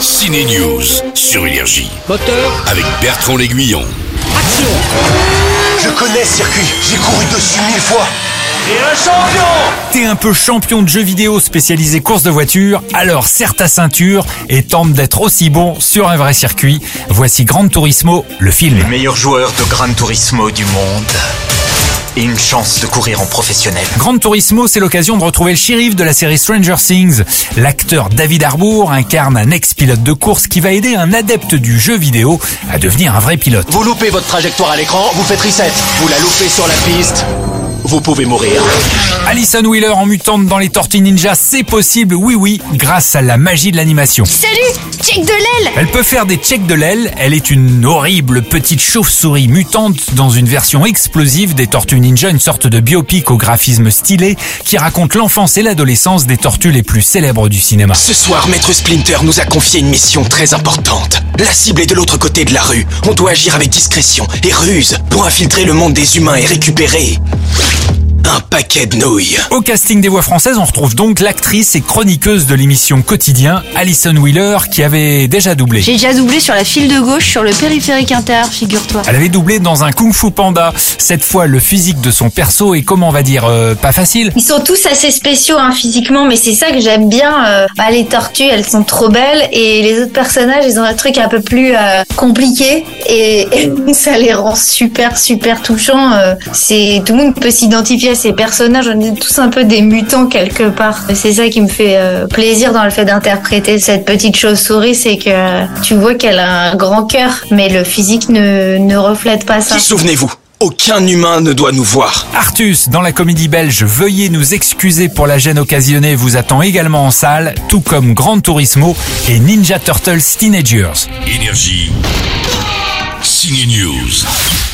Ciné News sur Énergie Moteur, avec Bertrand L'Aiguillon. action Je connais ce circuit, j'ai couru dessus mille fois. T'es un peu champion de jeux vidéo spécialisé course de voiture, alors serre ta ceinture et tente d'être aussi bon sur un vrai circuit. Voici Gran Turismo, le film. meilleur joueur de Gran Turismo du monde. Et une chance de courir en professionnel. Gran Turismo, c'est l'occasion de retrouver le shérif de la série Stranger Things. L'acteur David Harbour incarne un ex-pilote de course qui va aider un adepte du jeu vidéo à devenir un vrai pilote. Vous loupez votre trajectoire à l'écran, vous faites reset. Vous la loupez sur la piste, vous pouvez mourir. Alison Wheeler en mutante dans les Tortues Ninja, c'est possible, oui oui, grâce à la magie de l'animation. Salut Check de l'aile Elle peut faire des checks de l'aile, elle est une horrible petite chauve-souris mutante dans une version explosive des Tortues Ninja, une sorte de biopic au graphisme stylé qui raconte l'enfance et l'adolescence des tortues les plus célèbres du cinéma. Ce soir, Maître Splinter nous a confié une mission très importante. La cible est de l'autre côté de la rue. On doit agir avec discrétion et ruse pour infiltrer le monde des humains et récupérer un paquet de nouilles. Au casting des voix françaises, on retrouve donc l'actrice et chroniqueuse de l'émission Quotidien, Alison Wheeler, qui avait déjà doublé. J'ai déjà doublé sur la file de gauche sur le périphérique inter, figure-toi. Elle avait doublé dans un Kung Fu Panda. Cette fois, le physique de son perso est, comment on va dire, euh, pas facile. Ils sont tous assez spéciaux hein, physiquement, mais c'est ça que j'aime bien. euh, bah, les tortues, elles sont trop belles, et les autres personnages, ils ont un truc un peu plus euh, compliqué, et, et ça les rend super, super touchants. euh. c'est tout le monde peut s'identifier à ces personnages. On est tous un peu des mutants quelque part. C'est ça qui me fait euh, plaisir dans le fait d'interpréter cette petite chauve-souris, c'est que tu vois qu'elle a un grand cœur, mais le physique ne, ne reflète pas ça. Souvenez-vous, aucun humain ne doit nous voir. Artus, dans la comédie belge Veuillez nous excuser pour la gêne occasionnée, vous attend également en salle, tout comme Gran Turismo et Ninja Turtles Teenagers. Énergie. News.